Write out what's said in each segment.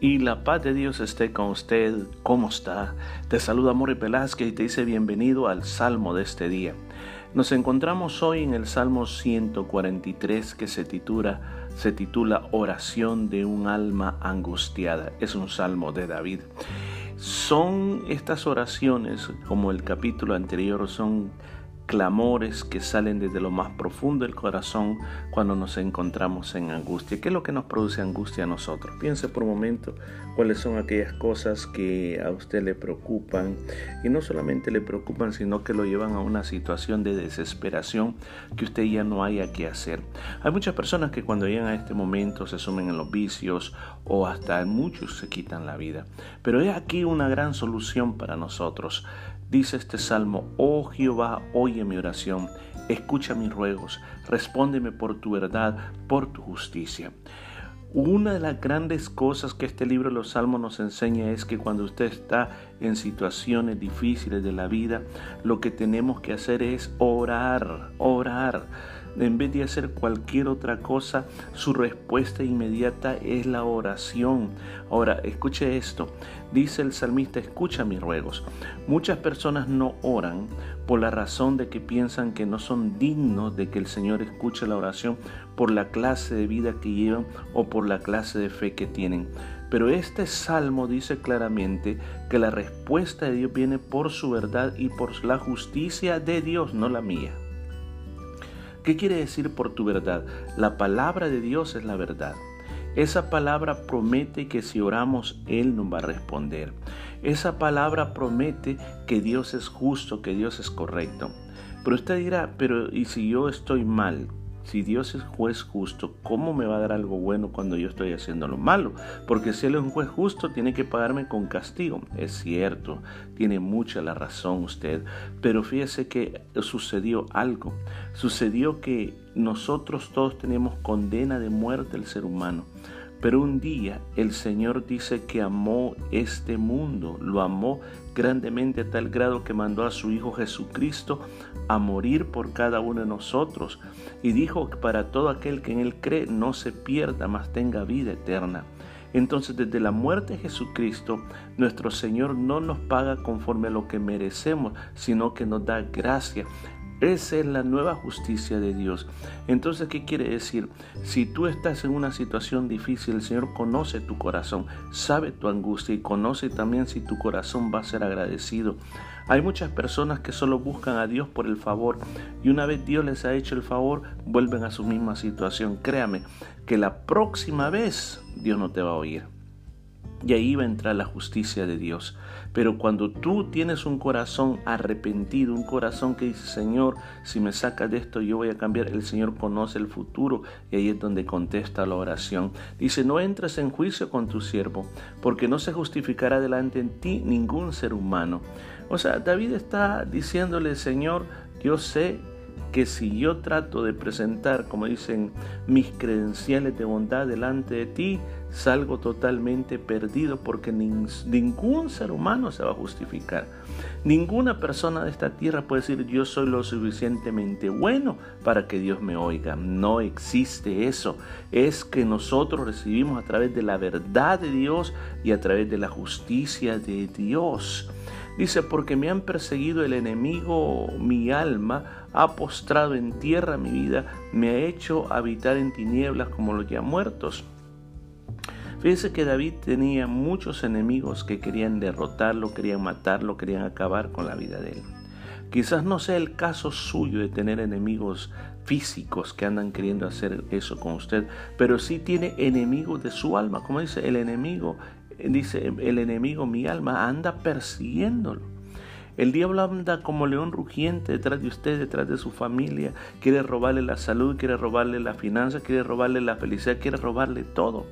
Y la paz de Dios esté con usted. ¿Cómo está? Te saluda Amor Velázquez y te dice bienvenido al Salmo de este día. Nos encontramos hoy en el Salmo 143 que se titula, se titula Oración de un alma angustiada. Es un salmo de David. Son estas oraciones, como el capítulo anterior, son clamores que salen desde lo más profundo del corazón cuando nos encontramos en angustia. ¿Qué es lo que nos produce angustia a nosotros? Piense por un momento cuáles son aquellas cosas que a usted le preocupan y no solamente le preocupan, sino que lo llevan a una situación de desesperación que usted ya no haya que hacer. Hay muchas personas que cuando llegan a este momento se sumen en los vicios o hasta muchos se quitan la vida. Pero es aquí una gran solución para nosotros. Dice este salmo, oh Jehová, oye mi oración, escucha mis ruegos, respóndeme por tu verdad, por tu justicia. Una de las grandes cosas que este libro de los Salmos nos enseña es que cuando usted está en situaciones difíciles de la vida, lo que tenemos que hacer es orar, orar en vez de hacer cualquier otra cosa, su respuesta inmediata es la oración. Ahora, escuche esto. Dice el salmista, escucha mis ruegos. Muchas personas no oran por la razón de que piensan que no son dignos de que el Señor escuche la oración por la clase de vida que llevan o por la clase de fe que tienen. Pero este salmo dice claramente que la respuesta de Dios viene por su verdad y por la justicia de Dios, no la mía. ¿Qué quiere decir por tu verdad? La palabra de Dios es la verdad. Esa palabra promete que si oramos, Él nos va a responder. Esa palabra promete que Dios es justo, que Dios es correcto. Pero usted dirá, pero ¿y si yo estoy mal? Si Dios es juez justo, ¿cómo me va a dar algo bueno cuando yo estoy haciendo lo malo? Porque si Él es un juez justo, tiene que pagarme con castigo. Es cierto, tiene mucha la razón usted. Pero fíjese que sucedió algo. Sucedió que nosotros todos tenemos condena de muerte el ser humano. Pero un día el Señor dice que amó este mundo, lo amó grandemente a tal grado que mandó a su Hijo Jesucristo a morir por cada uno de nosotros. Y dijo que para todo aquel que en Él cree no se pierda, mas tenga vida eterna. Entonces desde la muerte de Jesucristo, nuestro Señor no nos paga conforme a lo que merecemos, sino que nos da gracia. Esa es la nueva justicia de Dios. Entonces, ¿qué quiere decir? Si tú estás en una situación difícil, el Señor conoce tu corazón, sabe tu angustia y conoce también si tu corazón va a ser agradecido. Hay muchas personas que solo buscan a Dios por el favor y una vez Dios les ha hecho el favor, vuelven a su misma situación. Créame que la próxima vez Dios no te va a oír. Y ahí va a entrar la justicia de Dios. Pero cuando tú tienes un corazón arrepentido, un corazón que dice, Señor, si me sacas de esto, yo voy a cambiar, el Señor conoce el futuro y ahí es donde contesta la oración. Dice, no entres en juicio con tu siervo, porque no se justificará delante en ti ningún ser humano. O sea, David está diciéndole, Señor, yo sé que si yo trato de presentar, como dicen, mis credenciales de bondad delante de ti, salgo totalmente perdido porque ningún ser humano se va a justificar. Ninguna persona de esta tierra puede decir yo soy lo suficientemente bueno para que Dios me oiga. No existe eso. Es que nosotros recibimos a través de la verdad de Dios y a través de la justicia de Dios. Dice, porque me han perseguido el enemigo, mi alma, ha postrado en tierra mi vida, me ha hecho habitar en tinieblas como los ya muertos. Fíjese que David tenía muchos enemigos que querían derrotarlo, querían matarlo, querían acabar con la vida de él. Quizás no sea el caso suyo de tener enemigos físicos que andan queriendo hacer eso con usted, pero sí tiene enemigos de su alma. Como dice el enemigo, dice el enemigo, mi alma anda persiguiéndolo. El diablo anda como león rugiente detrás de usted, detrás de su familia. Quiere robarle la salud, quiere robarle la finanza, quiere robarle la felicidad, quiere robarle todo.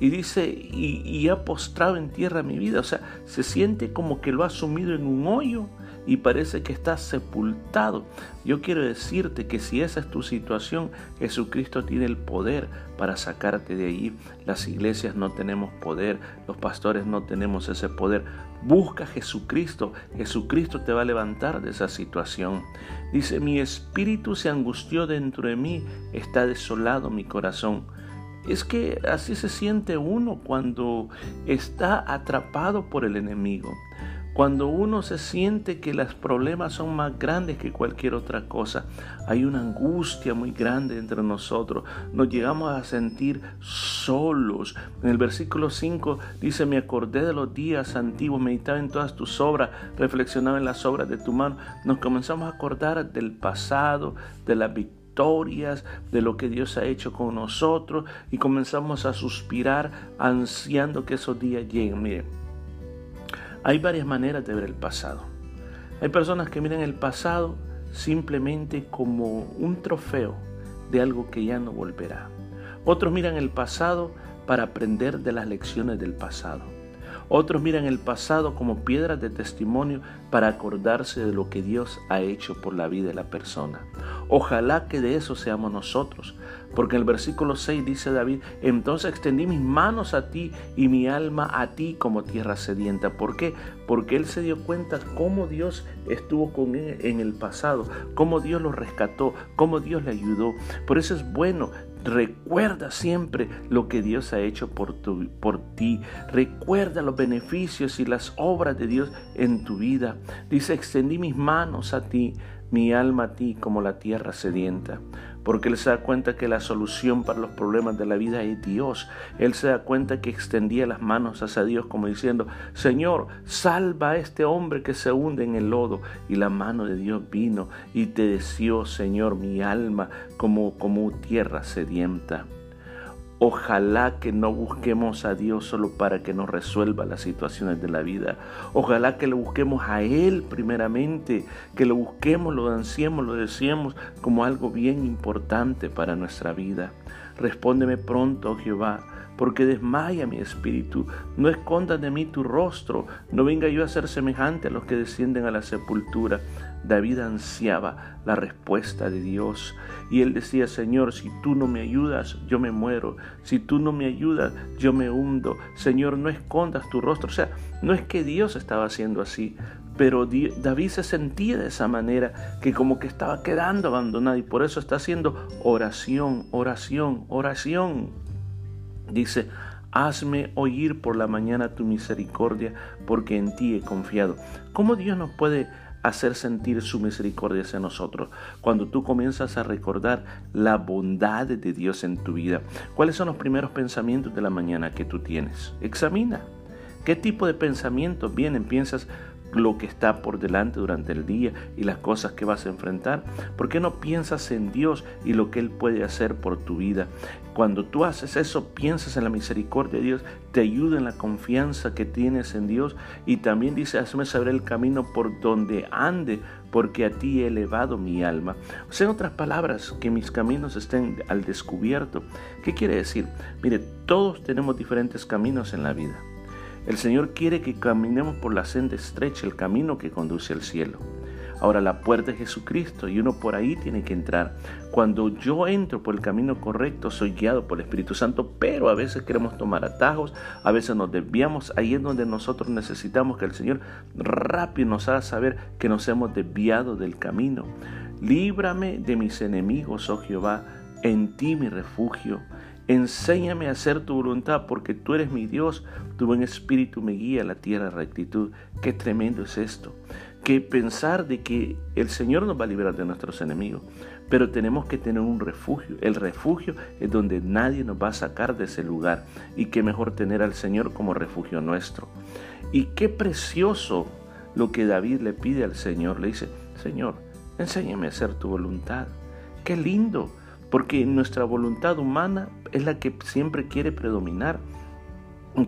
Y dice, y, ha postrado en tierra mi vida. O sea, se siente como que lo ha sumido en un hoyo y parece que está sepultado. Yo quiero decirte que si esa es tu situación, Jesucristo tiene el poder para sacarte de ahí. Las iglesias no tenemos poder, los pastores no tenemos ese poder. Busca a Jesucristo, Jesucristo te va a levantar de esa situación. Dice, mi espíritu se angustió dentro de mí, está desolado mi corazón. es que así se siente uno cuando está atrapado por el enemigo. Cuando uno se siente que los problemas son más grandes que cualquier otra cosa, hay una angustia muy grande entre nosotros. Nos llegamos a sentir solos. En el versículo 5 dice, me acordé de los días antiguos, meditaba en todas tus obras, reflexionaba en las obras de tu mano. Nos comenzamos a acordar del pasado, de la victorias, de lo que Dios ha hecho con nosotros y comenzamos a suspirar ansiando que esos días lleguen. Miren, hay varias maneras de ver el pasado. Hay personas que miran el pasado simplemente como un trofeo de algo que ya no volverá. Otros miran el pasado para aprender de las lecciones del pasado. Otros miran el pasado como piedras de testimonio para acordarse de lo que Dios ha hecho por la vida de la persona. Ojalá que de eso seamos nosotros, porque en el versículo 6 dice David, entonces extendí mis manos a ti y mi alma a ti como tierra sedienta. ¿Por qué? Porque él se dio cuenta cómo Dios estuvo con él en el pasado, cómo Dios lo rescató, cómo Dios le ayudó. Por eso es bueno Recuerda siempre lo que Dios ha hecho por, tu, por ti. Recuerda los beneficios y las obras de Dios en tu vida. Dice, extendí mis manos a ti, mi alma a ti como la tierra sedienta porque Él se da cuenta que la solución para los problemas de la vida es Dios. Él se da cuenta que extendía las manos hacia Dios como diciendo, Señor, salva a este hombre que se hunde en el lodo. Y la mano de Dios vino y te deseó, Señor, mi alma como, como tierra sedienta. Ojalá que no busquemos a Dios solo para que nos resuelva las situaciones de la vida. Ojalá que lo busquemos a Él primeramente, que lo busquemos, lo ansiemos, lo deseemos como algo bien importante para nuestra vida. Respóndeme pronto, oh Jehová, porque desmaya mi espíritu. No escondas de mí tu rostro, no venga yo a ser semejante a los que descienden a la sepultura. David ansiaba la respuesta de Dios y él decía, Señor, si tú no me ayudas, yo me muero. Si tú no me ayudas, yo me hundo. Señor, no escondas tu rostro. O sea, no es que Dios estaba haciendo así, pero David se sentía de esa manera, que como que estaba quedando abandonado y por eso está haciendo oración, oración, oración. Dice, hazme oír por la mañana tu misericordia, porque en ti he confiado. ¿Cómo Dios nos puede hacer sentir su misericordia hacia nosotros. Cuando tú comienzas a recordar la bondad de Dios en tu vida, ¿cuáles son los primeros pensamientos de la mañana que tú tienes? Examina. ¿Qué tipo de pensamientos vienen? ¿Piensas lo que está por delante durante el día y las cosas que vas a enfrentar? ¿Por qué no piensas en Dios y lo que Él puede hacer por tu vida? Cuando tú haces eso, piensas en la misericordia de Dios, te ayuda en la confianza que tienes en Dios y también dice, hazme saber el camino por donde ande, porque a ti he elevado mi alma. O sea, en otras palabras, que mis caminos estén al descubierto. ¿Qué quiere decir? Mire, todos tenemos diferentes caminos en la vida. El Señor quiere que caminemos por la senda estrecha, el camino que conduce al cielo. Ahora la puerta es Jesucristo y uno por ahí tiene que entrar. Cuando yo entro por el camino correcto, soy guiado por el Espíritu Santo, pero a veces queremos tomar atajos, a veces nos desviamos. Ahí es donde nosotros necesitamos que el Señor rápido nos haga saber que nos hemos desviado del camino. Líbrame de mis enemigos, oh Jehová, en ti mi refugio. Enséñame a hacer tu voluntad porque tú eres mi Dios, tu buen espíritu me guía a la tierra de rectitud. Qué tremendo es esto. Que pensar de que el Señor nos va a liberar de nuestros enemigos, pero tenemos que tener un refugio. El refugio es donde nadie nos va a sacar de ese lugar y qué mejor tener al Señor como refugio nuestro. Y qué precioso lo que David le pide al Señor. Le dice, Señor, enséñame a hacer tu voluntad. Qué lindo porque nuestra voluntad humana es la que siempre quiere predominar.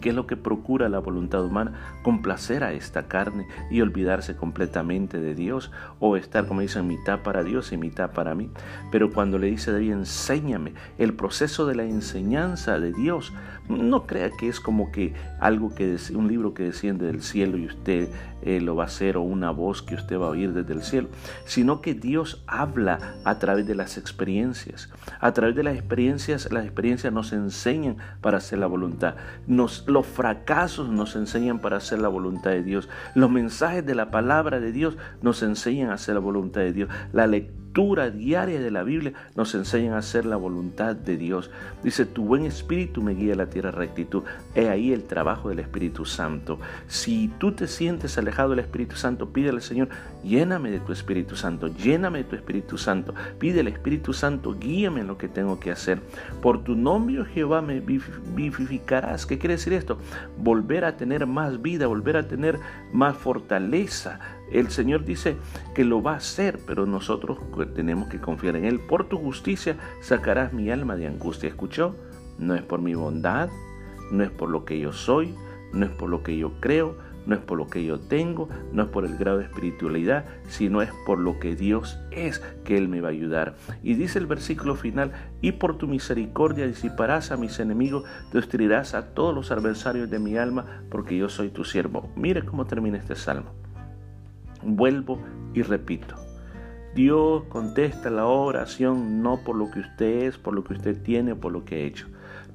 ¿Qué es lo que procura la voluntad humana? Complacer a esta carne y olvidarse completamente de Dios o estar, como dicen, mitad para Dios y mitad para mí. Pero cuando le dice David, enséñame, el proceso de la enseñanza de Dios, no crea que es como que algo que, un libro que desciende del cielo y usted eh, lo va a hacer o una voz que usted va a oír desde el cielo, sino que Dios habla a través de las experiencias. A través de las experiencias, las experiencias nos enseñan para hacer la voluntad. Nos, los fracasos nos enseñan para hacer la voluntad de Dios. Los mensajes de la palabra de Dios nos enseñan a hacer la voluntad de Dios. La lectura lectura diaria de la Biblia nos enseñan a hacer la voluntad de Dios. Dice, tu buen espíritu me guía a la tierra rectitud. He ahí el trabajo del Espíritu Santo. Si tú te sientes alejado del Espíritu Santo, pídele al Señor, lléname de tu Espíritu Santo, lléname de tu Espíritu Santo. Pide al Espíritu Santo, guíame en lo que tengo que hacer. Por tu nombre, oh Jehová, me vivificarás. ¿Qué quiere decir esto? Volver a tener más vida, volver a tener más fortaleza. El Señor dice que lo va a hacer, pero nosotros tenemos que confiar en Él. Por tu justicia sacarás mi alma de angustia. ¿Escuchó? No es por mi bondad, no es por lo que yo soy, no es por lo que yo creo, no es por lo que yo tengo, no es por el grado de espiritualidad, sino es por lo que Dios es que Él me va a ayudar. Y dice el versículo final, y por tu misericordia disiparás a mis enemigos, destruirás a todos los adversarios de mi alma, porque yo soy tu siervo. Mire cómo termina este salmo. Vuelvo y repito. Dios contesta la oración no por lo que usted es, por lo que usted tiene por lo que ha hecho.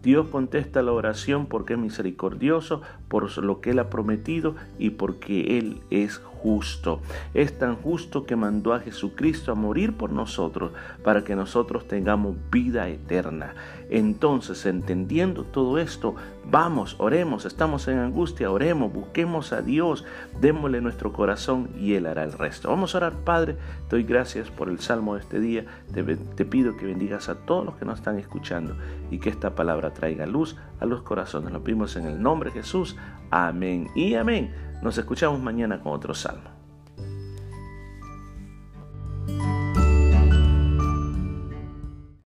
Dios contesta la oración porque es misericordioso, por lo que Él ha prometido y porque Él es justo. Es tan justo que mandó a Jesucristo a morir por nosotros para que nosotros tengamos vida eterna. Entonces, entendiendo todo esto, vamos, oremos, estamos en angustia, oremos, busquemos a Dios, démosle nuestro corazón y Él hará el resto. Vamos a orar, Padre, te doy gracias por el salmo de este día, te, te pido que bendigas a todos los que nos están escuchando y que esta palabra traiga luz a los corazones. Lo pedimos en el nombre de Jesús. Amén y amén. Nos escuchamos mañana con otro salmo.